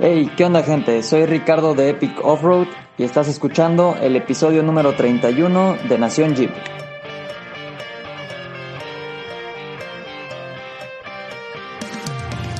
Hey, ¿qué onda gente? Soy Ricardo de Epic Offroad y estás escuchando el episodio número 31 de Nación Jeep.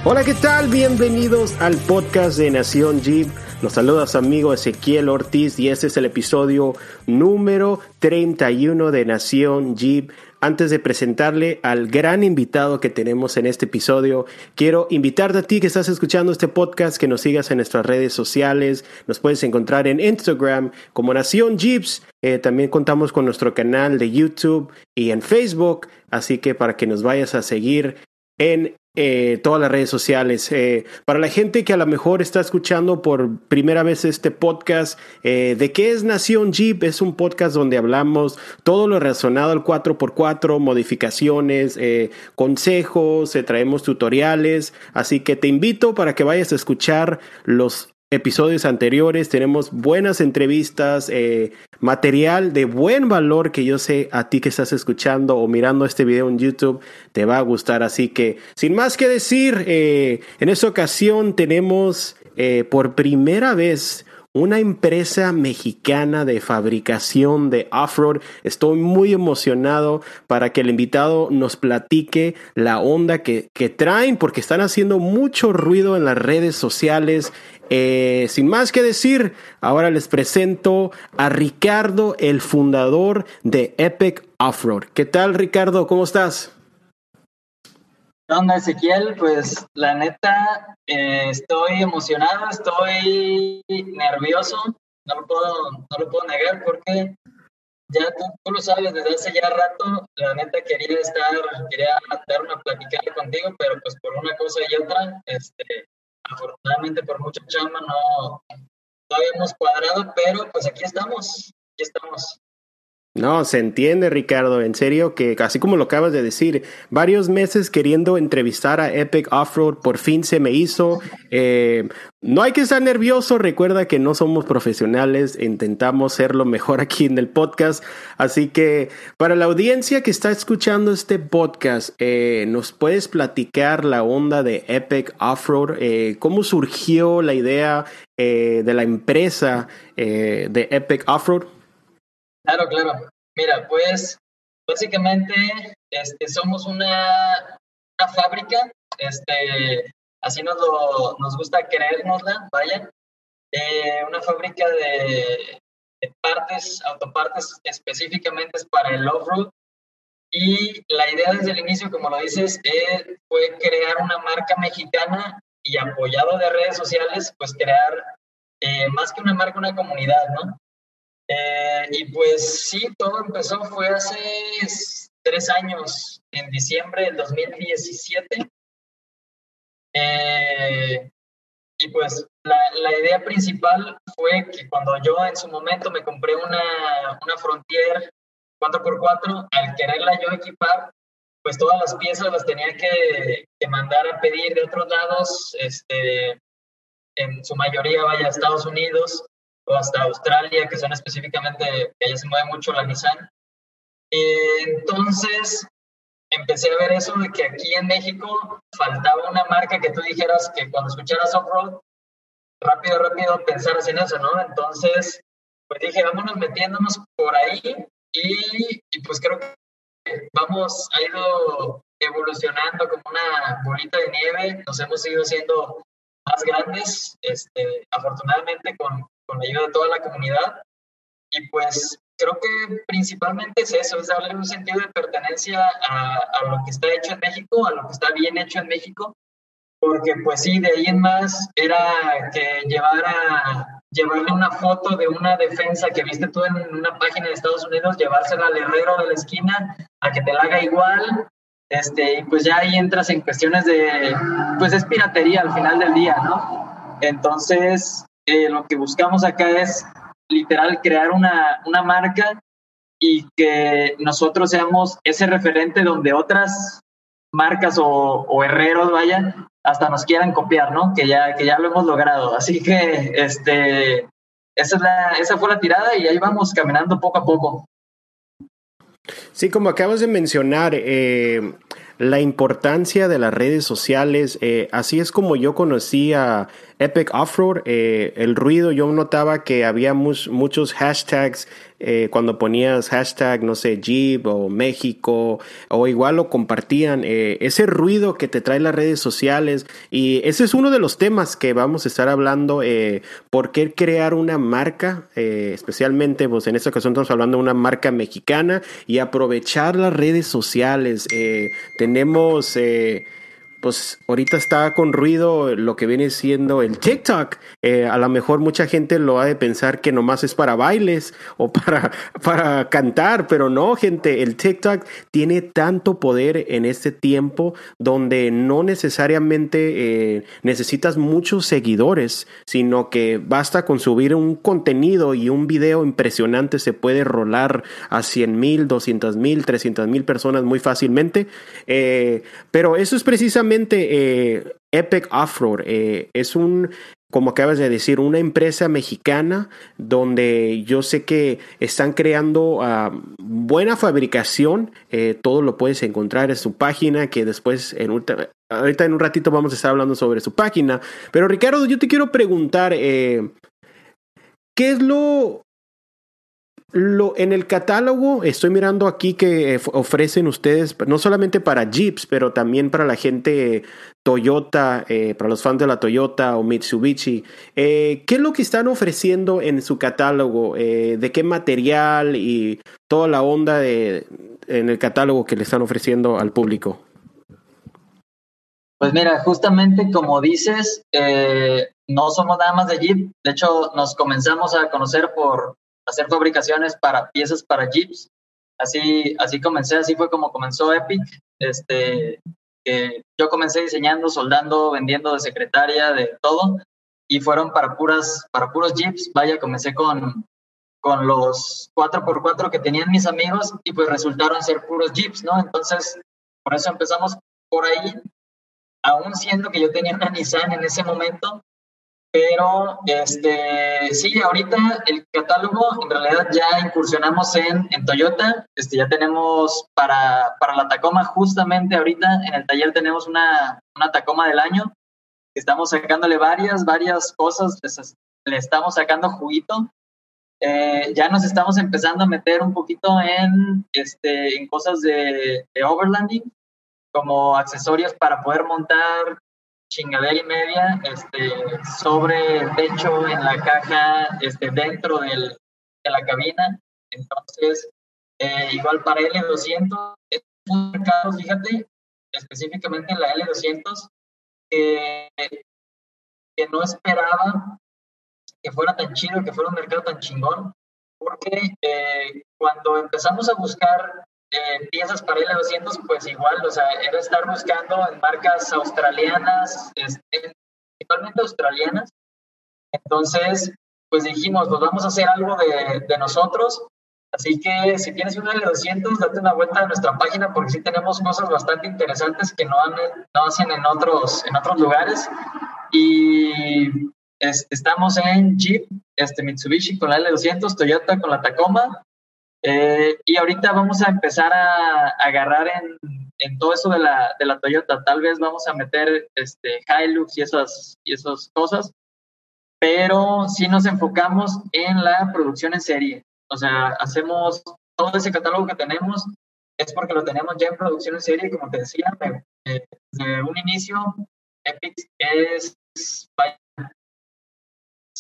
Hola, ¿qué tal? Bienvenidos al podcast de Nación Jeep. Los saluda su amigo Ezequiel Ortiz y este es el episodio número 31 de Nación Jeep. Antes de presentarle al gran invitado que tenemos en este episodio, quiero invitarte a ti que estás escuchando este podcast que nos sigas en nuestras redes sociales. Nos puedes encontrar en Instagram como Nación Jeeps. Eh, también contamos con nuestro canal de YouTube y en Facebook. Así que para que nos vayas a seguir en eh, todas las redes sociales. Eh, para la gente que a lo mejor está escuchando por primera vez este podcast, eh, ¿de qué es Nación Jeep? Es un podcast donde hablamos todo lo relacionado al 4x4, modificaciones, consejos, traemos tutoriales. Así que te invito para que vayas a escuchar los episodios anteriores. Tenemos buenas entrevistas, eh, material de buen valor que yo sé a ti que estás escuchando o mirando este video en YouTube te va a gustar. Así que, sin más que decir, eh, en esta ocasión tenemos eh, por primera vez una empresa mexicana de fabricación de off-road. Estoy muy emocionado para que el invitado nos platique la onda que, que traen porque están haciendo mucho ruido en las redes sociales eh, sin más que decir, ahora les presento a Ricardo, el fundador de Epic Offroad. ¿Qué tal, Ricardo? ¿Cómo estás? ¿Qué onda, Ezequiel? Pues la neta, eh, estoy emocionado, estoy nervioso, no lo puedo, no lo puedo negar porque ya tú, lo sabes, desde hace ya rato, la neta quería estar, quería darme a platicar contigo, pero pues por una cosa y otra, este, afortunadamente por mucha chamba no, no habíamos cuadrado, pero pues aquí estamos, aquí estamos. No, se entiende, Ricardo. En serio, que así como lo acabas de decir, varios meses queriendo entrevistar a Epic Offroad, por fin se me hizo. Eh, no hay que estar nervioso. Recuerda que no somos profesionales. Intentamos ser lo mejor aquí en el podcast. Así que para la audiencia que está escuchando este podcast, eh, ¿nos puedes platicar la onda de Epic Offroad? Eh, ¿Cómo surgió la idea de la empresa de Epic Offroad? Claro, claro. Mira, pues básicamente este, somos una, una fábrica, este, así nos, lo, nos gusta creérnosla, vaya, una fábrica de, partes, autopartes específicamente para el off-road. Y la idea desde el inicio, como lo dices, eh, fue crear una marca mexicana y apoyado de redes sociales, pues crear eh, más que una marca, una comunidad, ¿no? Eh, y pues sí, todo empezó, fue hace tres años, en diciembre del 2017. Eh, y pues la, la, idea principal fue que cuando yo en su momento me compré una, una Frontier 4x4, al quererla yo equipar, pues todas las piezas las tenía que, que mandar a pedir de otros lados, este, en su mayoría vaya a Estados Unidos o hasta Australia, que son específicamente, que allá se mueve mucho la Nissan. entonces, empecé a ver eso de que aquí en México faltaba una marca que tú dijeras que cuando escucharas off-road, rápido, rápido pensaras en eso, ¿no? Entonces, pues dije, vámonos metiéndonos por ahí y, y pues creo que vamos, ha ido evolucionando como una bolita de nieve, nos hemos ido haciendo más grandes, este, afortunadamente con, con la ayuda de toda la comunidad. Y pues creo que principalmente es eso, es darle un sentido de pertenencia a, a, lo que está hecho en México, a lo que está bien hecho en México, porque pues sí, de ahí en más era que llevara, llevarle una foto de una defensa que viste tú en una página de Estados Unidos, llevársela al herrero de la esquina a que te la haga igual, este, y pues ya ahí entras en cuestiones de, pues es piratería al final del día, ¿no? Entonces, lo que buscamos acá es literal crear una, una marca y que nosotros seamos ese referente donde otras marcas o, o, herreros, vaya, hasta nos quieran copiar, ¿no? Que ya, que ya lo hemos logrado. Así que, este, esa, es la, esa fue la tirada y ahí vamos caminando poco a poco. Sí, como acabas de mencionar, eh, la importancia de las redes sociales, eh, así es como yo conocí a Epic Offroad, eh, el ruido, yo notaba que había muchos hashtags eh, cuando ponías hashtag, no sé, Jeep o México, o igual lo compartían, eh, ese ruido que te trae las redes sociales. Y ese es uno de los temas que vamos a estar hablando, por qué crear una marca, especialmente pues en esta ocasión estamos hablando de una marca mexicana y aprovechar las redes sociales. tenemos pues ahorita está con ruido lo que viene siendo el TikTok. Eh, a lo mejor mucha gente lo ha de pensar que nomás es para bailes o para, para cantar, pero no, gente, el TikTok tiene tanto poder en este tiempo donde no necesariamente eh, necesitas muchos seguidores, sino que basta con subir un contenido y un video impresionante se puede rolar a 100 mil, 200 mil, 300 mil personas muy fácilmente. Eh, pero eso es precisamente eh, Epic Offroad eh, es un, como acabas de decir, una empresa mexicana donde yo sé que están creando ah, buena fabricación. Eh, todo lo puedes encontrar en su página, que después, en ahorita en un ratito vamos a estar hablando sobre su página. Pero Ricardo, yo te quiero preguntar, ¿qué es lo lo, en el catálogo estoy mirando aquí que ofrecen ustedes, no solamente para Jeeps, pero también para la gente Toyota, eh, para los fans de la Toyota o Mitsubishi. Eh, ¿Qué es lo que están ofreciendo en su catálogo? Eh, ¿De qué material y toda la onda de, en el catálogo que le están ofreciendo al público? Pues mira, justamente como dices, no somos nada más de Jeep. De hecho, nos comenzamos a conocer por hacer fabricaciones para piezas para Jeeps. Así, así comencé, así fue como comenzó Epic. Este, yo comencé diseñando, soldando, vendiendo de secretaria, de todo, y fueron para puras, para puros Jeeps. Vaya, comencé con, con los 4x4 que tenían mis amigos y pues resultaron ser puros Jeeps, ¿no? Entonces, por eso empezamos por ahí, aún siendo que yo tenía una Nissan en ese momento, pero este, sí, ahorita el catálogo, en realidad ya incursionamos en, en Toyota. Este, ya tenemos para, para la Tacoma, justamente ahorita en el taller tenemos una, una Tacoma del año. Estamos sacándole varias, varias cosas, le estamos sacando juguito. Eh, ya nos estamos empezando a meter un poquito en, este, en cosas de, de overlanding, como accesorios para poder montar chingadera y media este, sobre techo, en la caja, este, dentro del, de la cabina. Entonces, eh, igual para L200, es un mercado, fíjate, específicamente en la L200, que no esperaba que fuera tan chido, que fuera un mercado tan chingón, porque eh, cuando empezamos a buscar eh, piezas para L200, pues igual, o sea, era estar buscando en marcas australianas, este, principalmente australianas. Entonces, pues dijimos, pues vamos a hacer algo de, de nosotros. Así que si tienes un L200, date una vuelta a nuestra página porque sí tenemos cosas bastante interesantes que no, no hacen en otros, en otros lugares. Y estamos en Jeep, este, Mitsubishi con la L200, Toyota con la Tacoma eh, y ahorita vamos a empezar a, agarrar en, en, todo eso de la, de la, Toyota. Tal vez vamos a meter este, Hilux y esas, y esas cosas, pero sí nos enfocamos en la producción en serie. O sea, hacemos todo ese catálogo que tenemos, es porque lo tenemos ya en producción en serie, como te decía, desde un inicio, Epic es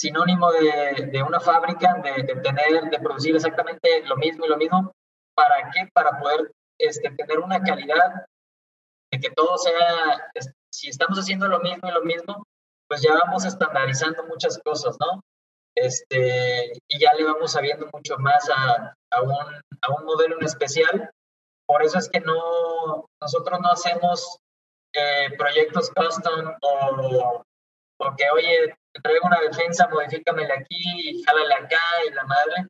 sinónimo de, de una fábrica, de, tener, de producir exactamente lo mismo y lo mismo. ¿Para qué? Para poder este, tener una calidad de que todo sea, si estamos haciendo lo mismo y lo mismo, pues ya vamos estandarizando muchas cosas, ¿no? Este, y ya le vamos sabiendo mucho más a, a, un, a un modelo en especial. Por eso es que no, nosotros no hacemos eh, proyectos custom o, o que, oye, traigo una defensa, modifícamela aquí y jálale acá y la madre.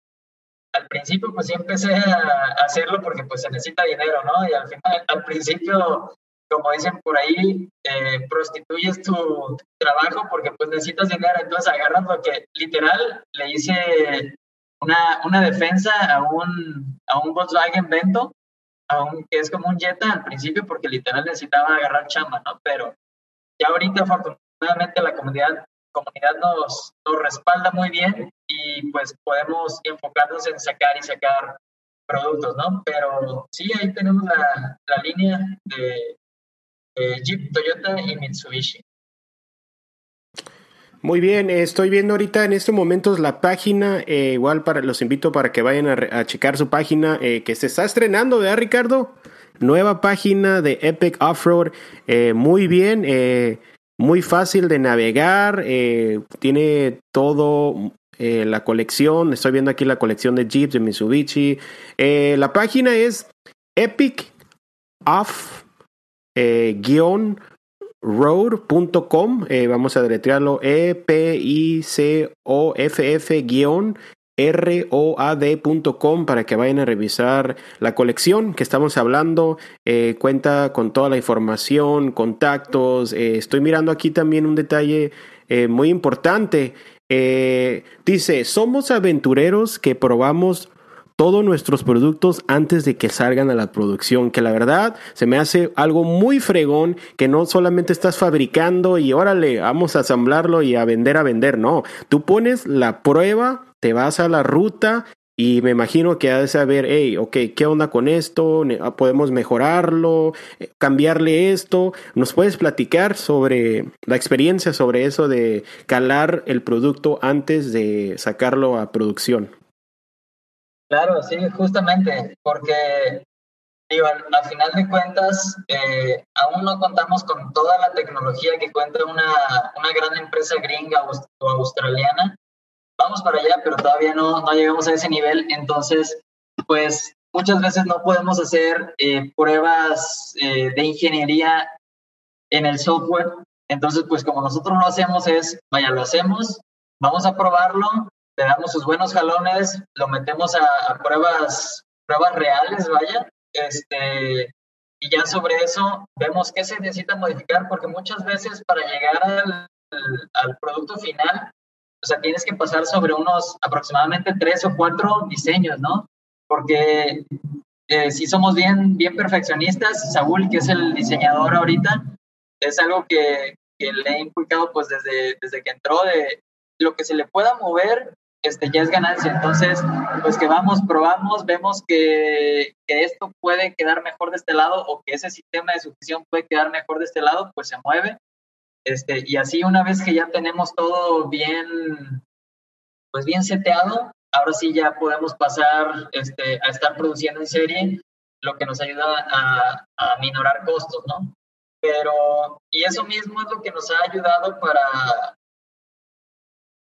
Al principio pues sí empecé a hacerlo porque pues se necesita dinero, ¿no? Y al final, al principio, como dicen por ahí, eh, prostituyes tu trabajo porque pues necesitas dinero, entonces agarras lo que literal le hice una, una defensa a un, a un Volkswagen Vento, aunque es como un Jetta al principio porque literal necesitaba agarrar chamba, ¿no? Pero ya ahorita afortunadamente la comunidad comunidad nos, nos respalda muy bien y pues podemos enfocarnos en sacar y sacar productos, ¿no? Pero sí, ahí tenemos la, la línea de, Jeep, Toyota y Mitsubishi. Muy bien, estoy viendo ahorita en estos momentos la página, eh, igual para los invito para que vayan a, checar su página eh, que se está estrenando, ¿verdad Ricardo? Nueva página de Epic Offroad, eh, muy bien, muy fácil de navegar, tiene todo eh, la colección. Estoy viendo aquí la colección de Jeeps de Mitsubishi. Eh, la página es epic off eh, road.com. vamos a deletrearlo E-P-I-C-O-F-F R-O-A-D.com para que vayan a revisar la colección que estamos hablando. cuenta con toda la información, contactos. estoy mirando aquí también un detalle muy importante. Eh, dice, somos aventureros que probamos todos nuestros productos antes de que salgan a la producción, que la verdad se me hace algo muy fregón, que no solamente estás fabricando y órale, vamos a asamblarlo y a vender a vender, no, tú pones la prueba, te vas a la ruta y me imagino que ha de saber, hey, ok, ¿qué onda con esto? Ah, ¿Podemos mejorarlo? Eh, ¿Cambiarle esto? ¿Nos puedes platicar sobre la experiencia sobre eso de calar el producto antes de sacarlo a producción? Claro, sí, justamente, porque digo, al, final de cuentas, eh, aún no contamos con toda la tecnología que cuenta una, una gran empresa gringa o australiana vamos para allá, pero todavía no, no llegamos a ese nivel. Entonces, pues muchas veces no podemos hacer eh, pruebas eh, de ingeniería en el software. Entonces, pues como nosotros lo hacemos es, vaya, lo hacemos, vamos a probarlo, le damos sus buenos jalones, lo metemos a, pruebas, pruebas reales, vaya, este, y ya sobre eso vemos qué se necesita modificar, porque muchas veces para llegar al, al producto final o sea, tienes que pasar sobre unos aproximadamente tres o cuatro diseños, ¿no? Porque eh, si somos bien, bien perfeccionistas, Saúl, que es el diseñador ahorita, es algo que, que le he inculcado pues desde, desde que entró, de lo que se le pueda mover, este, ya es ganancia. Entonces, pues que vamos, probamos, vemos que, que, esto puede quedar mejor de este lado o que ese sistema de sucesión puede quedar mejor de este lado, pues se mueve este, y así una vez que ya tenemos todo bien, pues bien seteado, ahora sí ya podemos pasar este, a estar produciendo en serie, lo que nos ayuda a, a minorar costos, ¿no? Pero, y eso mismo es lo que nos ha ayudado para,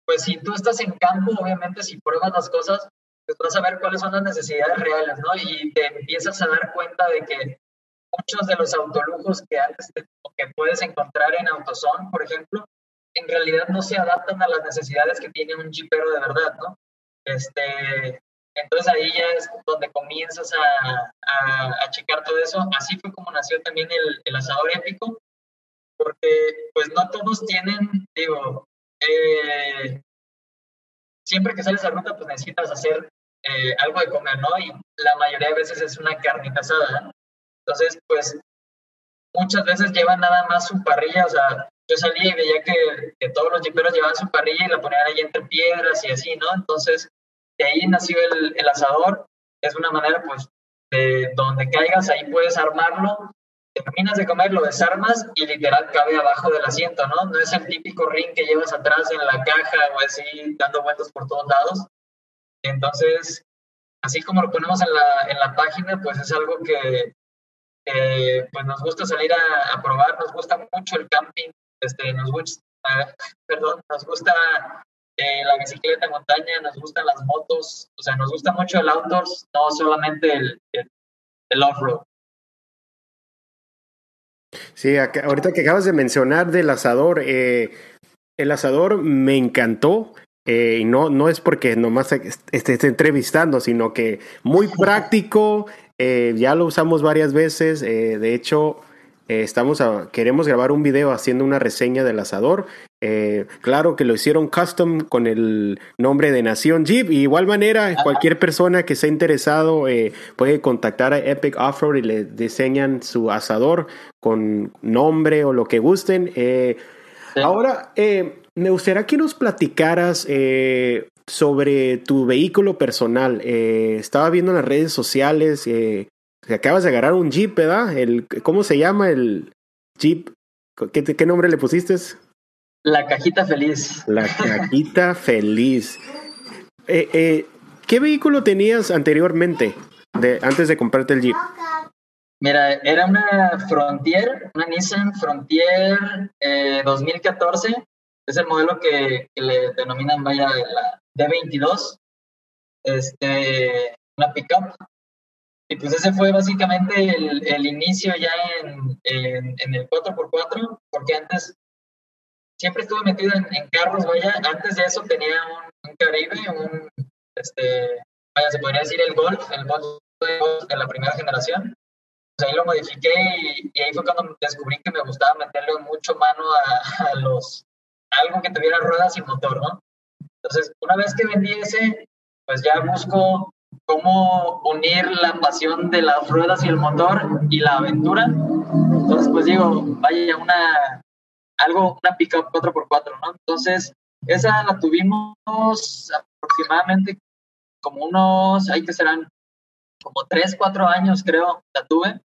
pues si tú estás en campo, obviamente si pruebas las cosas, pues vas a ver cuáles son las necesidades reales, ¿no? Y te empiezas a dar cuenta de que muchos de los autolujos que antes que puedes encontrar en AutoZone, por ejemplo, en realidad no se adaptan a las necesidades que tiene un jeepero de verdad, ¿no? Este, entonces ahí ya es donde comienzas a, a, checar todo eso. Así fue como nació también el, el, asador épico, porque pues no todos tienen, digo, eh, siempre que sales a ruta pues necesitas hacer eh, algo de comer, ¿no? Y la mayoría de veces es una carnita asada. Entonces, pues muchas veces llevan nada más su parrilla, o sea, yo salí y veía que, todos los jiperos llevaban su parrilla y la ponían ahí entre piedras y así, ¿no? Entonces, de ahí nació el, el asador, es una manera, pues, de donde caigas, ahí puedes armarlo, terminas de comer, lo desarmas y literal cabe abajo del asiento, ¿no? No es el típico ring que llevas atrás en la caja o así dando vueltas por todos lados. Entonces, así como lo ponemos en la, en la página, pues es algo que, pues nos gusta salir a, probar, nos gusta mucho el camping, este, nos gusta, perdón, nos gusta eh, la bicicleta en montaña, nos gustan las motos, o sea, nos gusta mucho el outdoors, no solamente el, el, off-road. Sí, ahorita que acabas de mencionar del asador, eh, el asador me encantó. Eh, y no, no es porque nomás estés entrevistando, sino que muy práctico, eh, ya lo usamos varias veces. Eh, de hecho, eh, estamos queremos grabar un video haciendo una reseña del asador. claro que lo hicieron custom con el nombre de Nación Jeep. Y igual manera, cualquier persona que sea interesado puede contactar a Epic Offroad y le diseñan su asador con nombre o lo que gusten. Ahora, me gustaría que nos platicaras sobre tu vehículo personal. Eh, estaba viendo en las redes sociales que acabas de agarrar un Jeep, ¿verdad? El, ¿Cómo se llama el Jeep? ¿Qué, ¿Qué, nombre le pusiste? La cajita feliz. La cajita feliz. ¿Qué vehículo tenías anteriormente, de, antes de comprarte el Jeep? Mira, era una Frontier, una Nissan Frontier 2014. Es el modelo que, le denominan, vaya, la D22. Este, una pickup. Y pues ese fue básicamente el, inicio ya en, en, el 4x4, porque antes siempre estuve metido en, carros, vaya. Antes de eso tenía un, Caribe, un, este, vaya, se podría decir el Golf, el Golf de la primera generación ahí lo modifiqué y, ahí fue cuando descubrí que me gustaba meterle mucho mano a, los algo que tuviera ruedas y motor, ¿no? Entonces, una vez que vendí ese, pues ya busco cómo unir la pasión de las ruedas y el motor y la aventura. Entonces, pues digo, vaya una algo, una pickup 4x4, ¿no? Entonces, esa la tuvimos aproximadamente como unos, hay que serán como 3, 4 años creo, la tuve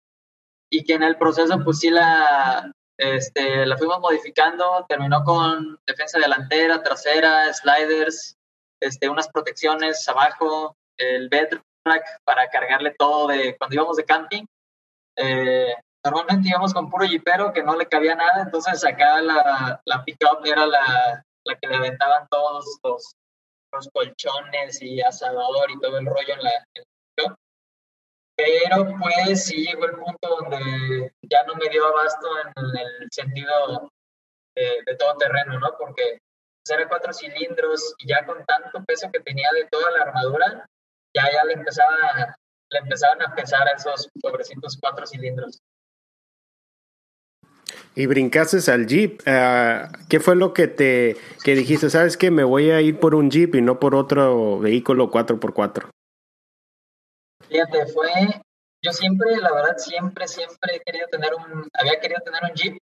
y que en el proceso pues sí la, este, la fuimos modificando, terminó con defensa delantera, trasera, sliders, este, unas protecciones abajo, el bed rack para cargarle todo de cuando íbamos de camping. Eh, normalmente íbamos con puro jipero que no le cabía nada, entonces acá la, la pickup era la, la que le aventaban todos los, los colchones y asador y todo el rollo en la, en pero pues sí llegó el punto donde ya no me dio abasto en, el sentido de, todo terreno, ¿no? Porque pues, era cuatro cilindros y ya con tanto peso que tenía de toda la armadura, ya, ya le, empezaba, le empezaban a pesar a esos pobrecitos cuatro cilindros. Y brincaste al Jeep. Ah, ¿Qué fue lo que te que dijiste? ¿Sabes que Me voy a ir por un Jeep y no por otro vehículo 4x4. Fíjate, fue, yo siempre, la verdad, siempre, siempre he querido tener un, había querido tener un Jeep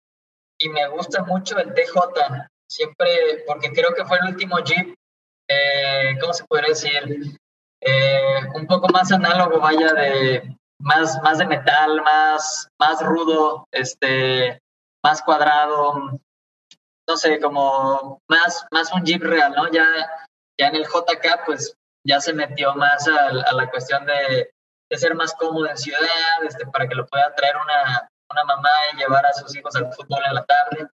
y me gusta mucho el TJ, siempre, porque creo que fue el último Jeep, eh, ¿cómo se podría decir? Eh, un poco más análogo, vaya, de más, más de metal, más, más rudo, este, más cuadrado, no sé, como más, más un Jeep real, ¿no? Ya, ya en el JK, pues ya se metió más a, la cuestión de, ser más cómodo en ciudad, este, para que lo pueda traer una, una mamá y llevar a sus hijos al fútbol en la tarde.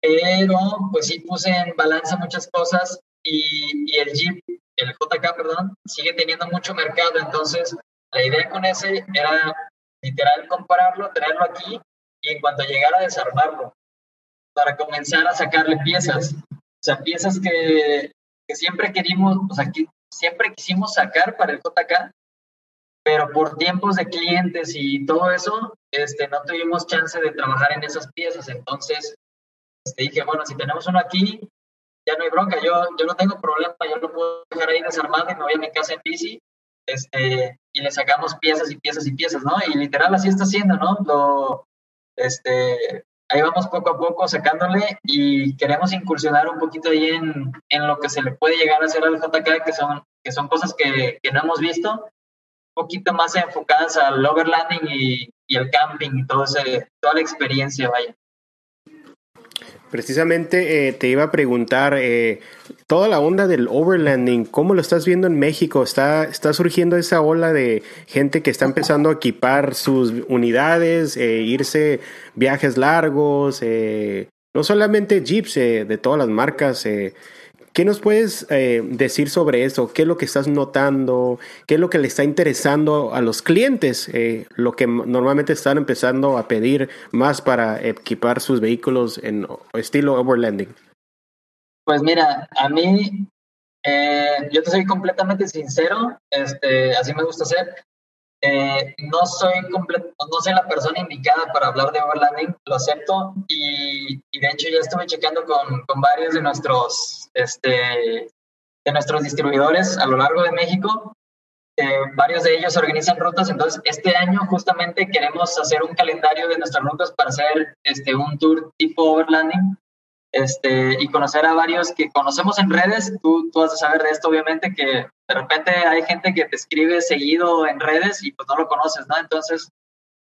Pero pues sí puse en balance muchas cosas y, y el Jeep, el JK, perdón, sigue teniendo mucho mercado. Entonces, la idea con ese era literal comprarlo, traerlo aquí y en cuanto llegara a desarmarlo, para comenzar a sacarle piezas. O sea, piezas que, que siempre querimos, o sea, que siempre quisimos sacar para el JK, pero por tiempos de clientes y todo eso, este, no tuvimos chance de trabajar en esas piezas. Entonces, este, dije, bueno, si tenemos uno aquí, ya no hay bronca, yo, yo no tengo problema, yo lo puedo dejar ahí desarmado y me voy a mi casa en bici, este, y le sacamos piezas y piezas y piezas, ¿no? Y literal así está haciendo, ¿no? Lo, este, ahí vamos poco a poco sacándole y queremos incursionar un poquito ahí en, en lo que se le puede llegar a hacer al JK, que son, que son cosas que, que no hemos visto, un poquito más enfocadas al overlanding y, y el camping y todo ese, toda la experiencia, vaya. Precisamente eh, te iba a preguntar, eh, toda la onda del overlanding, ¿cómo lo estás viendo en México? ¿Está, está surgiendo esa ola de gente que está empezando a equipar sus unidades, eh, irse viajes largos, no solamente jeeps de todas las marcas, ¿Qué nos puedes eh, decir sobre eso? ¿Qué es lo que estás notando? ¿Qué es lo que le está interesando a los clientes? Eh, lo que normalmente están empezando a pedir más para equipar sus vehículos en estilo overlanding. Pues mira, a mí, eh, yo te soy completamente sincero, este, así me gusta ser. No, soy no soy la persona indicada para hablar de overlanding, lo acepto, y, de hecho ya estuve checando con, con, varios de nuestros, este, de nuestros distribuidores a lo largo de México. Eh, varios de ellos organizan rutas, entonces este año justamente queremos hacer un calendario de nuestras rutas para hacer este, un tour tipo overlanding. este, y conocer a varios que conocemos en redes. Tú, tú vas a saber de esto, obviamente, que de repente hay gente que te escribe seguido en redes y pues no lo conoces, ¿no? Entonces,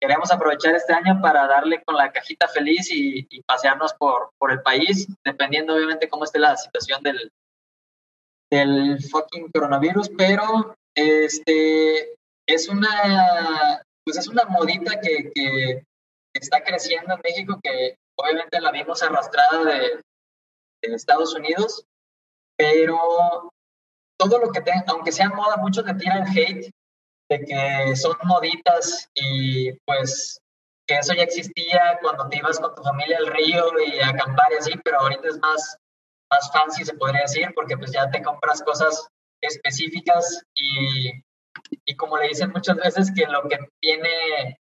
queremos aprovechar este año para darle con la cajita feliz y, pasearnos por, por el país, dependiendo obviamente cómo esté la situación del, del fucking coronavirus, pero este es una pues es una modita que, que está creciendo en México que obviamente la vimos arrastrada de, Estados Unidos, pero todo lo que tenga, aunque sea moda, muchos le tiran hate de que son moditas y pues que eso ya existía cuando te ibas con tu familia al río y a acampar y así, pero ahorita es más, más fancy, se podría decir, porque pues ya te compras cosas específicas y, y como le dicen muchas veces que lo que tiene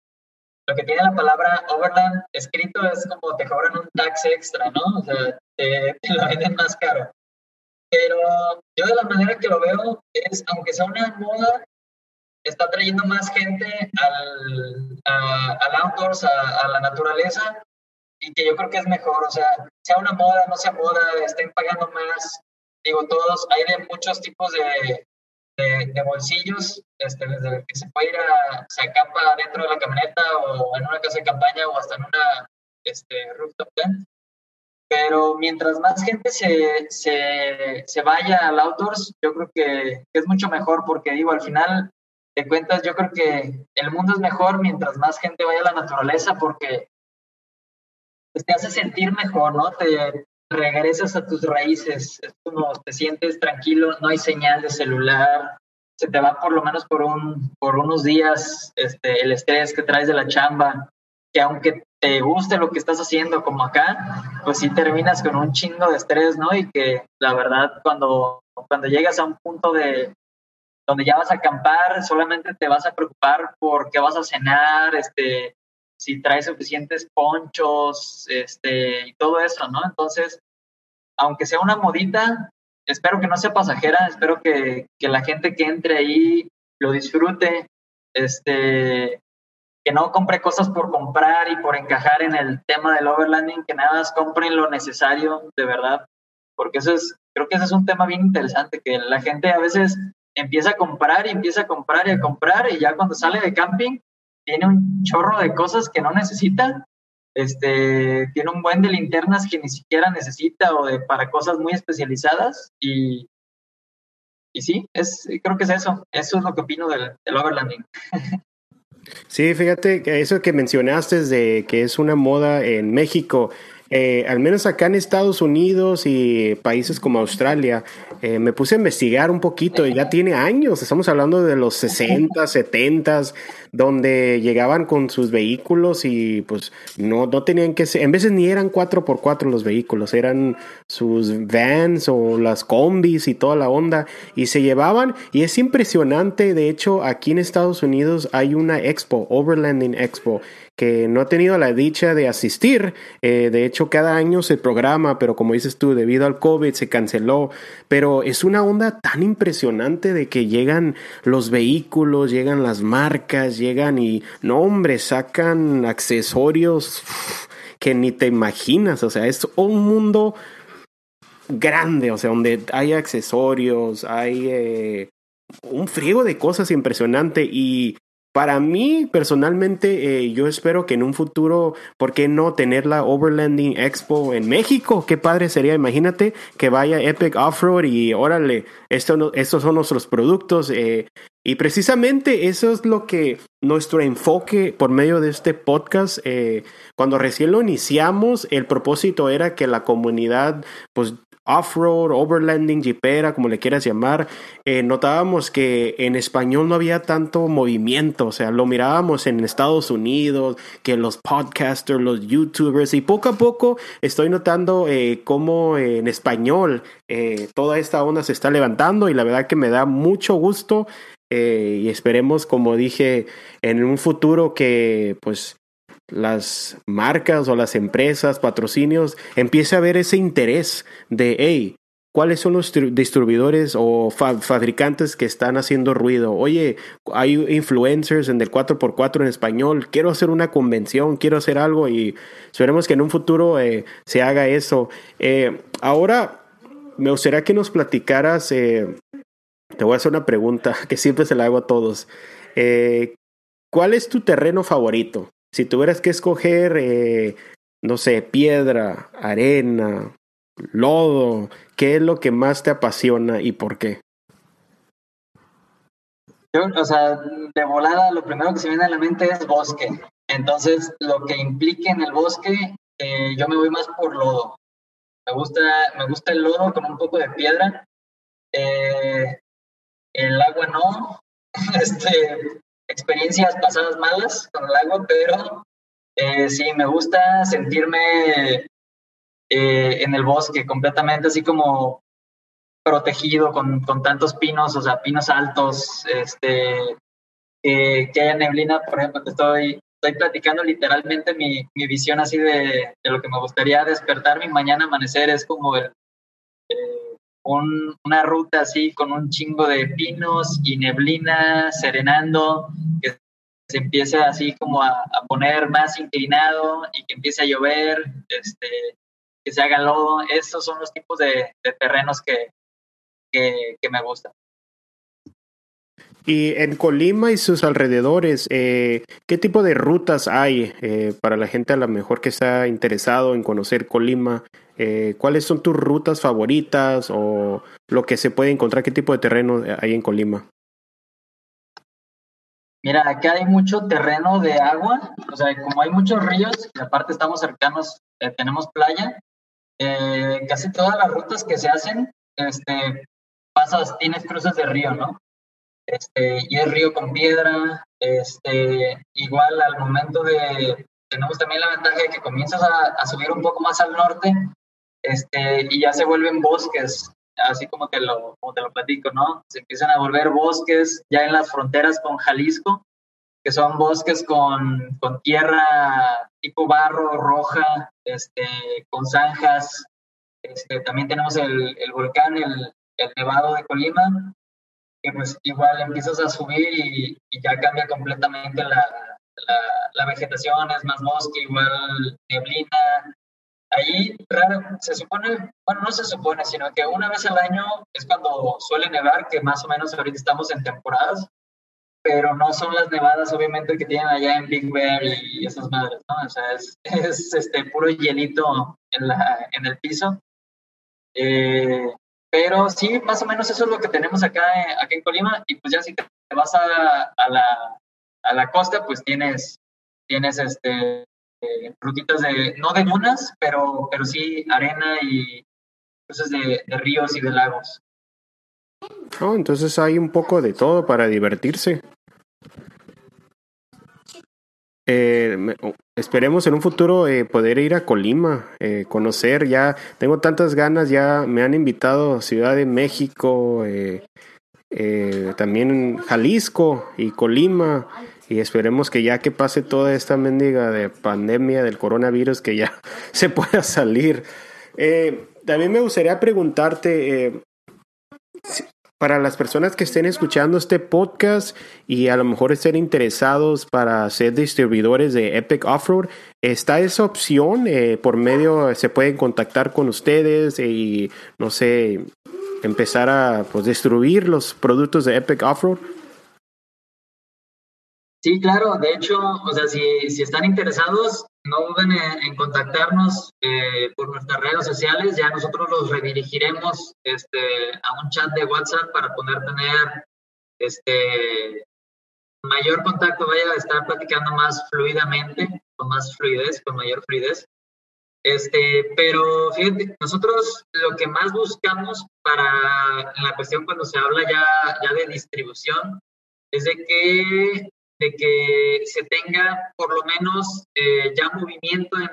lo que tiene la palabra overland escrito es como te cobran un tax extra, ¿no? O sea, te, lo venden más caro. Pero yo de la manera que lo veo es, aunque sea una moda, está trayendo más gente al, al outdoors, a, la naturaleza, y que yo creo que es mejor, o sea, sea una moda, no sea moda, estén pagando más, digo, todos, hay de muchos tipos de, de, bolsillos, este, desde que se puede ir a, se acampa dentro de la camioneta o en una casa de campaña o hasta en una este, rooftop tent. Pero mientras más gente se, se, se vaya al outdoors, yo creo que, es mucho mejor porque digo, al final de cuentas, yo creo que el mundo es mejor mientras más gente vaya a la naturaleza porque te hace sentir mejor, ¿no? Te, regresas a tus raíces, es como te sientes tranquilo, no hay señal de celular, se te va por lo menos por, un, por unos días este, el estrés que traes de la chamba, que aunque te guste lo que estás haciendo como acá, pues sí terminas con un chingo de estrés, ¿no? Y que la verdad cuando, cuando llegas a un punto de donde ya vas a acampar, solamente te vas a preocupar por qué vas a cenar, este, si trae suficientes ponchos, este, y todo eso, ¿no? Entonces, aunque sea una modita, espero que no sea pasajera, espero que, que la gente que entre ahí lo disfrute, este, que no compre cosas por comprar y por encajar en el tema del overlanding, que nada más compren lo necesario, de verdad, porque eso es, creo que ese es un tema bien interesante, que la gente a veces empieza a comprar y empieza a comprar y a comprar y ya cuando sale de camping tiene un chorro de cosas que no necesita, este, tiene un buen de linternas que ni siquiera necesita o de para cosas muy especializadas y, y sí, es, creo que es eso, eso es lo que opino del, del overlanding. Sí, fíjate eso que mencionaste de que es una moda en México, eh, al menos acá en Estados Unidos y países como Australia, eh, me puse a investigar un poquito y ya tiene años, estamos hablando de los 60, 70, donde llegaban con sus vehículos y pues no, no tenían que ser, en veces ni eran 4x4 los vehículos, eran sus vans o las combis y toda la onda y se llevaban y es impresionante, de hecho aquí en Estados Unidos hay una expo, Overlanding Expo, que no he tenido la dicha de asistir. Eh, de hecho, cada año se programa, pero como dices tú, debido al COVID se canceló. Pero es una onda tan impresionante de que llegan los vehículos, llegan las marcas, llegan y, no hombre, sacan accesorios que ni te imaginas. O sea, es un mundo grande, o sea, donde hay accesorios, hay eh, un friego de cosas impresionante y para mí, personalmente, eh, yo espero que en un futuro, ¿por qué no tener la Overlanding Expo en México? Qué padre sería, imagínate que vaya Epic Offroad y órale, esto, estos son nuestros productos. Eh, y precisamente eso es lo que nuestro enfoque por medio de este podcast, eh, cuando recién lo iniciamos, el propósito era que la comunidad pues off-road, overlanding, jeepera, como le quieras llamar, eh, notábamos que en español no había tanto movimiento, o sea, lo mirábamos en Estados Unidos, que los podcasters, los youtubers, y poco a poco estoy notando eh, cómo eh, en español toda esta onda se está levantando y la verdad que me da mucho gusto y esperemos, como dije, en un futuro que pues las marcas o las empresas, patrocinios, empiece a ver ese interés de, hey, cuáles son los distribuidores o fabricantes que están haciendo ruido. Oye, hay influencers en el 4x4 en español, quiero hacer una convención, quiero hacer algo y esperemos que en un futuro eh, se haga eso. Eh, ahora, me gustaría que nos platicaras, eh, te voy a hacer una pregunta que siempre se la hago a todos. ¿Cuál es tu terreno favorito? Si tuvieras que escoger, no sé, piedra, arena, lodo, ¿qué es lo que más te apasiona y por qué? o sea, de volada lo primero que se viene a la mente es bosque. Entonces, lo que implique en el bosque, eh, yo me voy más por lodo. Me gusta, me gusta el lodo con un poco de piedra. Eh, el agua no. Este, experiencias pasadas malas con el agua, pero eh, sí, me gusta sentirme eh, en el bosque, completamente así como protegido con, con tantos pinos, o sea, pinos altos, este, que haya neblina, por ejemplo, te estoy, estoy platicando literalmente mi, mi visión así de, de, lo que me gustaría despertar mi mañana amanecer, es como el, eh, un, una ruta así con un chingo de pinos y neblina serenando, que se empiece así como a, a, poner más inclinado y que empiece a llover, este, que se haga lodo. Esos son los tipos de, terrenos que, que, me gustan. Y en Colima y sus alrededores, eh, ¿qué tipo de rutas hay eh, para la gente a lo mejor que está interesado en conocer Colima? Eh, ¿Cuáles son tus rutas favoritas o lo que se puede encontrar? ¿Qué tipo de terreno hay en Colima? Mira, acá hay mucho terreno de agua, o sea, como hay muchos ríos y aparte estamos cercanos, tenemos playa, eh, casi todas las rutas que se hacen, este, pasas, tienes cruces de río, ¿no? Este, y es río con piedra, este, igual al momento de, tenemos también la ventaja de que comienzas a, subir un poco más al norte, este, y ya se vuelven bosques, así como te lo, como te lo platico, ¿no? Se empiezan a volver bosques ya en las fronteras con Jalisco, que son bosques con, con tierra tipo barro, roja, este, con zanjas. Este, también tenemos el, el volcán, el, el, Nevado de Colima, que pues igual empiezas a subir y, ya cambia completamente la, la, la, vegetación, es más bosque, igual neblina. Ahí, raro, se supone, bueno, no se supone, sino que una vez al año es cuando suele nevar, que más o menos ahorita estamos en temporadas, pero no son las nevadas obviamente que tienen allá en Big Bear y esas madres, ¿no? O sea, es, es este puro hielito en, la, en el piso. Eh, pero sí, más o menos eso es lo que tenemos acá, acá en Colima y pues ya si te vas a, a, la, a la costa, pues tienes, tienes este, rutitas de, no de dunas, pero, pero sí arena y cosas de, ríos y de lagos. Oh, entonces hay un poco de todo para divertirse. Eh, esperemos en un futuro eh, poder ir a Colima, eh, conocer ya. Tengo tantas ganas, ya me han invitado a Ciudad de México, también Jalisco y Colima. Y esperemos que ya que pase toda esta mendiga de pandemia del coronavirus, que ya se pueda salir. también me gustaría preguntarte, para las personas que estén escuchando este podcast y a lo mejor estén interesados para ser distribuidores de Epic Offroad, está esa opción eh, por medio, se pueden contactar con ustedes y no sé, empezar a pues, distribuir los productos de Epic Offroad. Sí, claro, de hecho, o sea, si, si están interesados, no duden en, contactarnos eh, por nuestras redes sociales, ya nosotros los redirigiremos este, a un chat de WhatsApp para poder tener este, mayor contacto, vaya a estar platicando más fluidamente, con más fluidez, con mayor fluidez. Este, pero fíjate, nosotros lo que más buscamos para la cuestión cuando se habla ya, ya de distribución es de que de que se tenga por lo menos eh, ya movimiento en,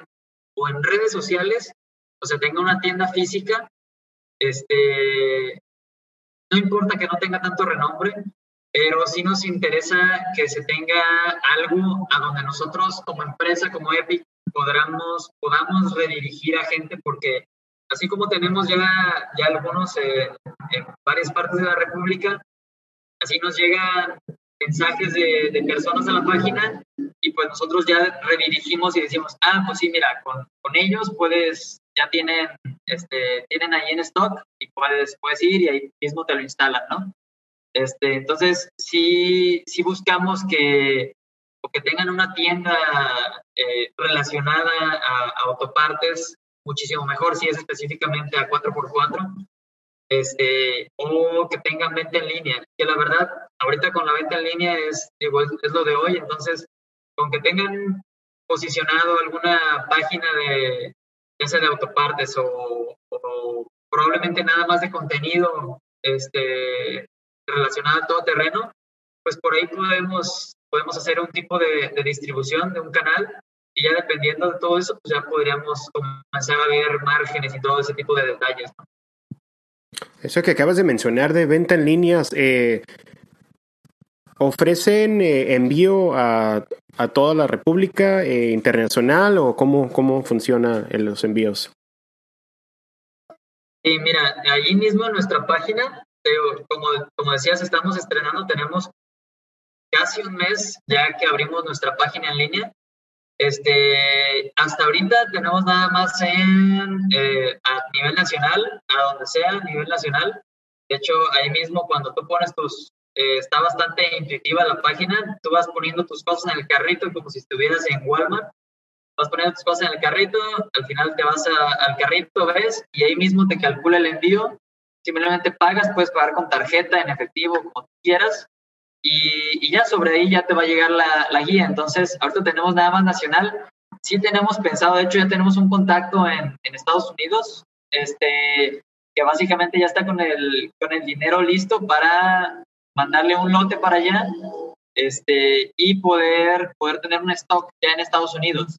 o en redes sociales, o se tenga una tienda física, este, no importa que no tenga tanto renombre, pero sí nos interesa que se tenga algo a donde nosotros como empresa, como Epic, podamos, podamos redirigir a gente porque así como tenemos ya, ya algunos en varias partes de la República, así nos llegan mensajes de, de, personas a la página y pues nosotros ya redirigimos y decimos, ah, pues sí, mira, con, con ellos puedes, ya tienen, este, tienen ahí en stock y puedes, puedes ir y ahí mismo te lo instalan, ¿no? Este, entonces, sí, sí buscamos que, que tengan una tienda eh, relacionada a, a, autopartes muchísimo mejor si es específicamente a 4x4 este, o que tengan venta en línea, que la verdad, ahorita con la venta en línea es, digo, es, lo de hoy, entonces, con que tengan posicionado alguna página de, ya de autopartes o, probablemente nada más de contenido este, relacionado a todo terreno, pues por ahí podemos, podemos hacer un tipo de, distribución de un canal y ya dependiendo de todo eso, pues ya podríamos comenzar a ver márgenes y todo ese tipo de detalles. Eso que acabas de mencionar de venta en líneas, eh, ¿ofrecen eh, envío a, a, toda la República eh, internacional o cómo, cómo funcionan los envíos? Sí, mira, ahí mismo en nuestra página, como, como decías, estamos estrenando, tenemos casi un mes ya que abrimos nuestra página en línea este, hasta ahorita tenemos nada más en, eh, a nivel nacional, a donde sea, a nivel nacional. De hecho, ahí mismo cuando tú pones tus, eh, está bastante intuitiva la página, tú vas poniendo tus cosas en el carrito como si estuvieras en Walmart. Vas poniendo tus cosas en el carrito, al final te vas al carrito, ves, y ahí mismo te calcula el envío. Simplemente pagas, puedes pagar con tarjeta, en efectivo, como quieras, y, ya sobre ahí ya te va a llegar la, la, guía. Entonces, ahorita tenemos nada más nacional. Sí tenemos pensado, de hecho ya tenemos un contacto en, en Estados Unidos, este, que básicamente ya está con el, con el dinero listo para mandarle un lote para allá este, y poder, poder tener un stock ya en Estados Unidos.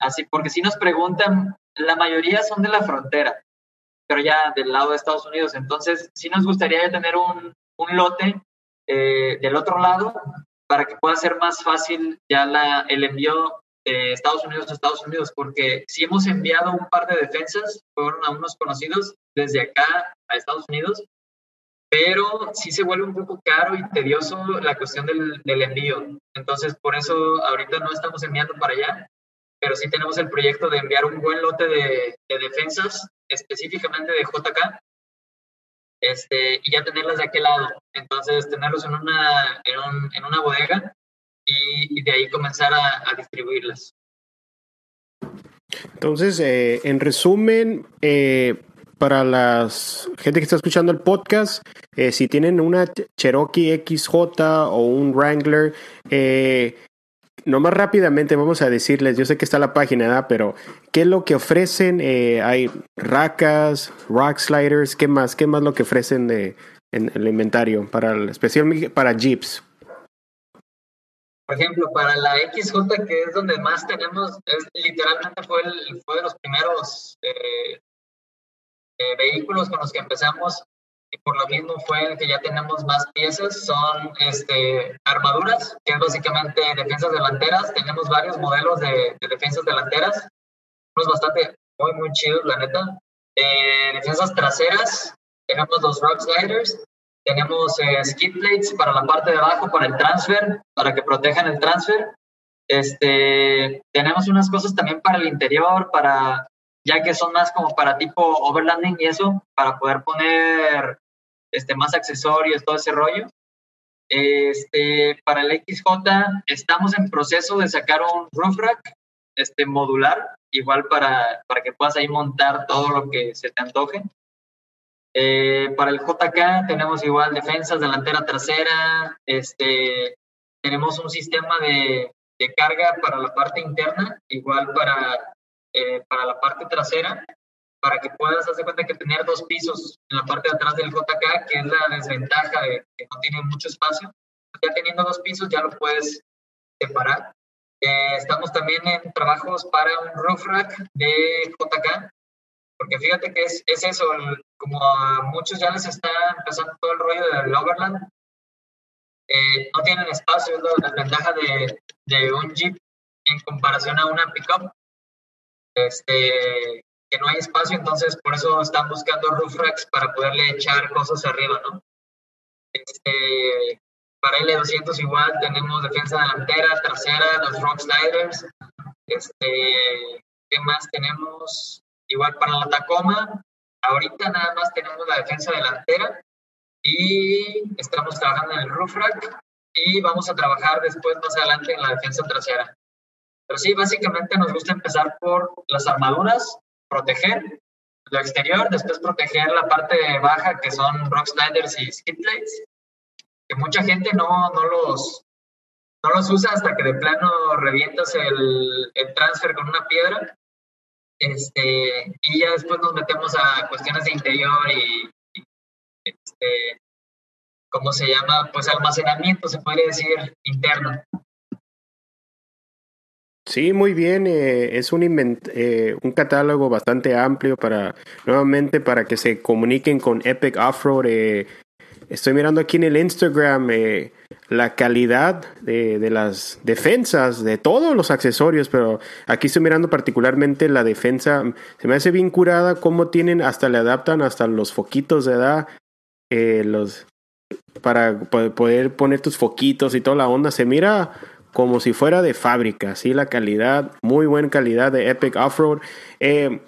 Así, porque si nos preguntan, la mayoría son de la frontera, pero ya del lado de Estados Unidos. Entonces, sí nos gustaría ya tener un, un lote eh, del otro lado para que pueda ser más fácil ya la, el envío de Estados Unidos a Estados Unidos, porque si hemos enviado un par de defensas, fueron a unos conocidos desde acá a Estados Unidos, pero sí se vuelve un poco caro y tedioso la cuestión del, del envío. Entonces, por eso ahorita no estamos enviando para allá, pero sí tenemos el proyecto de enviar un buen lote de, de defensas, específicamente de JK, este, y ya tenerlas de aquel lado. Entonces, tenerlos en una, en, un, en una bodega y, de ahí comenzar a, distribuirlas. Entonces, eh, en resumen, eh, para la gente que está escuchando el podcast, eh, si tienen una Cherokee XJ o un Wrangler, eh, más rápidamente vamos a decirles, yo sé que está la página, pero ¿qué es lo que ofrecen? Eh, hay racas, rock sliders, ¿qué más? ¿Qué más lo que ofrecen de, en el inventario para el, especialmente para Jeeps? Por ejemplo, para la XJ, que es donde más tenemos, literalmente fue, el, fue de los primeros eh, eh, vehículos con los que empezamos y por lo mismo fue que ya tenemos más piezas, son este, armaduras, que es básicamente defensas delanteras. Tenemos varios modelos de, defensas delanteras, unos bastante, muy, muy chidos, la neta. Eh, defensas traseras, tenemos los rock sliders, tenemos eh, skid plates para la parte de abajo, para el transfer, para que protejan el transfer. Este, tenemos unas cosas también para el interior, para ya que son más como para tipo overlanding y eso, para poder poner este, más accesorios, todo ese rollo. Este, para el XJ estamos en proceso de sacar un roof rack este, modular, igual para, para que puedas ahí montar todo lo que se te antoje. Eh, para el JK tenemos igual defensas delantera trasera, este, tenemos un sistema de, de carga para la parte interna, igual para eh, para la parte trasera, para que puedas hacer cuenta que tener dos pisos en la parte de atrás del JK, que es la desventaja de que no tiene mucho espacio. Ya teniendo dos pisos ya lo puedes separar. Eh, estamos también en trabajos para un roof rack de JK, porque fíjate que es, es eso, como a muchos ya les está empezando todo el rollo del Overland, eh, no tienen espacio, es la desventaja de, de un Jeep en comparación a una pickup este, que no hay espacio, entonces por eso están buscando roof racks para poderle echar cosas arriba, ¿no? Este, para L200 igual tenemos defensa delantera, trasera, los rock sliders. Este, ¿Qué más tenemos? Igual para la Tacoma, ahorita nada más tenemos la defensa delantera y estamos trabajando en el roof rack y vamos a trabajar después más adelante en la defensa trasera. Pero sí, básicamente nos gusta empezar por las armaduras, proteger lo exterior, después proteger la parte baja que son rock sliders y skid plates, que mucha gente no, no, los, no los usa hasta que de plano revientas el, el transfer con una piedra. Este, y ya después nos metemos a cuestiones de interior y, este, ¿cómo se llama? Pues almacenamiento, se puede decir, interno. Sí, muy bien. Eh, es un, eh, un catálogo bastante amplio para, nuevamente, para que se comuniquen con Epic Offroad. Eh, estoy mirando aquí en el Instagram la calidad de, de, las defensas, de todos los accesorios, pero aquí estoy mirando particularmente la defensa. Se me hace bien curada cómo tienen, hasta le adaptan hasta los foquitos de edad, los para poder poner tus foquitos y toda la onda. Se mira como si fuera de fábrica, ¿sí? La calidad, muy buena calidad de Epic Offroad. Eh,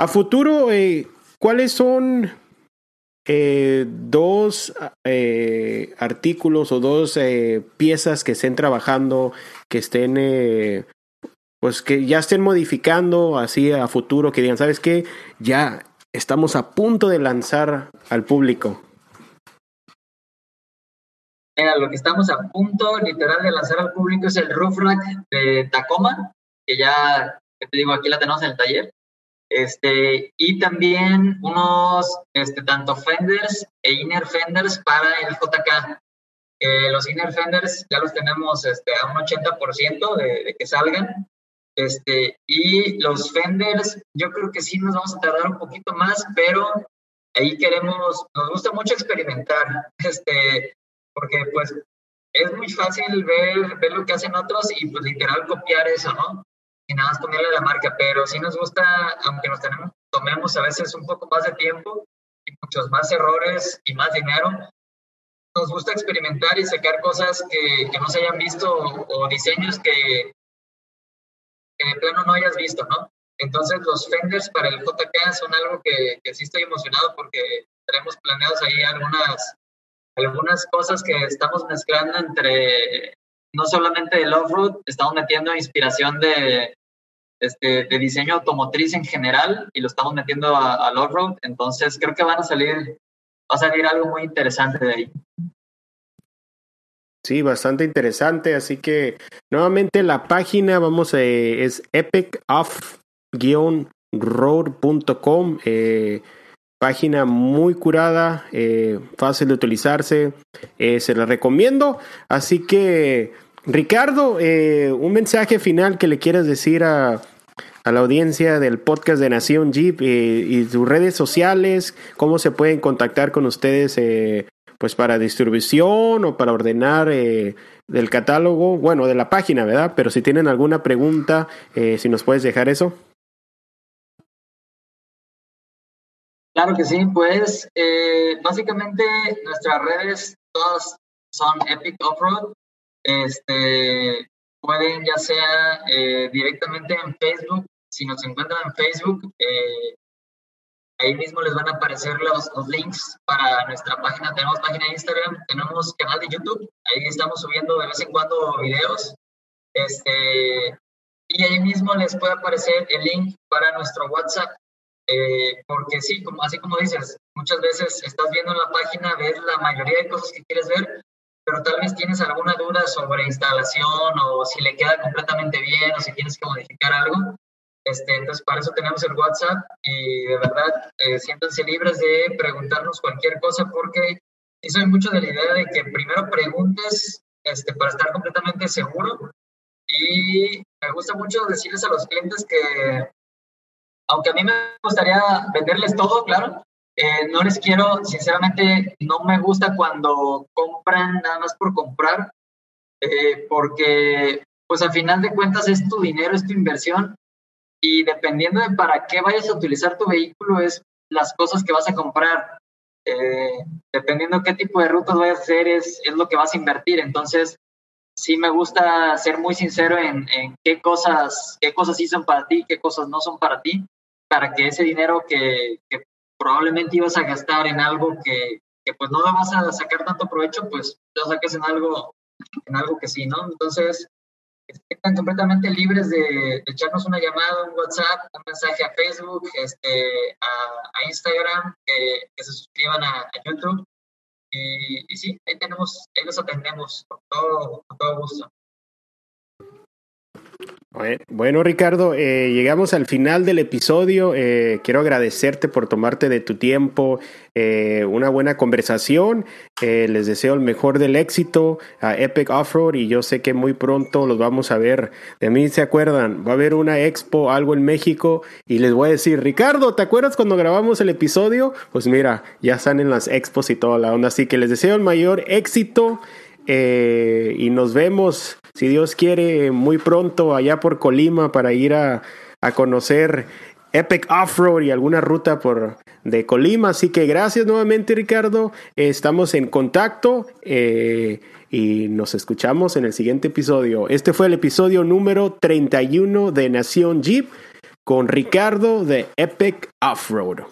a futuro, eh, ¿cuáles son eh, dos eh, artículos o dos piezas que estén trabajando, que estén, pues que ya estén modificando así a futuro, que digan, ¿sabes qué? Ya estamos a punto de lanzar al público lo que estamos a punto literal de lanzar al público es el roof rack de Tacoma, que ya, te digo, aquí la tenemos en el taller. Este, y también unos, este, tanto fenders e inner fenders para el JK. los inner fenders ya los tenemos este, a un 80% de, de que salgan. Este, y los fenders, yo creo que sí nos vamos a tardar un poquito más, pero ahí queremos, nos gusta mucho experimentar. Este, porque pues es muy fácil ver, ver lo que hacen otros y pues literal copiar eso, ¿no? Y nada más ponerle la marca, pero sí nos gusta, aunque nos tenemos, tomemos a veces un poco más de tiempo y muchos más errores y más dinero, nos gusta experimentar y sacar cosas que, que no se hayan visto o, diseños que, que de plano no hayas visto, ¿no? Entonces los fenders para el JK son algo que, que sí estoy emocionado porque tenemos planeados ahí algunas algunas cosas que estamos mezclando entre no solamente el off-road, estamos metiendo inspiración de, este, de diseño automotriz en general y lo estamos metiendo al off-road, entonces creo que van a salir, va a salir algo muy interesante de ahí. Sí, bastante interesante, así que nuevamente la página, vamos, a es epicoff-road.com. Eh, Página muy curada, eh, fácil de utilizarse, eh, se la recomiendo. Así que, Ricardo, eh, un mensaje final que le quieras decir a, a la audiencia del podcast de Nación Jeep y sus redes sociales, cómo se pueden contactar con ustedes pues para distribución o para ordenar del catálogo, bueno, de la página, ¿verdad? Pero si tienen alguna pregunta, si nos puedes dejar eso. Claro que sí, pues eh, básicamente nuestras redes todas son Epic Offroad. Este, pueden ya sea eh, directamente en Facebook, si nos encuentran en Facebook, eh, ahí mismo les van a aparecer los, los, links para nuestra página. Tenemos página de Instagram, tenemos canal de YouTube, ahí estamos subiendo de vez en cuando videos. Este, y ahí mismo les puede aparecer el link para nuestro WhatsApp eh, porque sí, como, así como dices, muchas veces estás viendo en la página, ves la mayoría de cosas que quieres ver, pero tal vez tienes alguna duda sobre instalación o si le queda completamente bien o si tienes que modificar algo. Este, entonces, para eso tenemos el WhatsApp y de verdad, eh, siéntanse libres de preguntarnos cualquier cosa porque soy mucho de la idea de que primero preguntes este, para estar completamente seguro y me gusta mucho decirles a los clientes que aunque a mí me gustaría venderles todo, claro, eh, no les quiero, sinceramente, no me gusta cuando compran nada más por comprar, eh, porque pues al final de cuentas es tu dinero, es tu inversión y dependiendo de para qué vayas a utilizar tu vehículo es las cosas que vas a comprar. Eh, dependiendo qué tipo de rutas vayas a hacer es, es lo que vas a invertir. Entonces, sí me gusta ser muy sincero en, en, qué cosas, qué cosas sí son para ti, qué cosas no son para ti, para que ese dinero que, probablemente ibas a gastar en algo que, pues no vas a sacar tanto provecho, pues lo saques en algo, en algo que sí, ¿no? Entonces, están completamente libres de, echarnos una llamada, un WhatsApp, un mensaje a Facebook, este, a, Instagram, que se suscriban a, YouTube. Y, y, sí, ahí tenemos, ahí los atendemos con todo, con todo gusto. Bueno, Ricardo, eh, llegamos al final del episodio. Eh, quiero agradecerte por tomarte de tu tiempo, eh, una buena conversación. les deseo el mejor del éxito a Epic Offroad y yo sé que muy pronto los vamos a ver. De mí se acuerdan, va a haber una expo, algo en México y les voy a decir, Ricardo, ¿te acuerdas cuando grabamos el episodio? Pues mira, ya están en las expos y toda la onda. Así que les deseo el mayor éxito y nos vemos si Dios quiere, muy pronto allá por Colima para ir a, conocer Epic Off-Road y alguna ruta por de Colima. Así que gracias nuevamente, Ricardo. Estamos en contacto eh, y nos escuchamos en el siguiente episodio. Este fue el episodio número 31 de Nación Jeep con Ricardo de Epic Off-Road.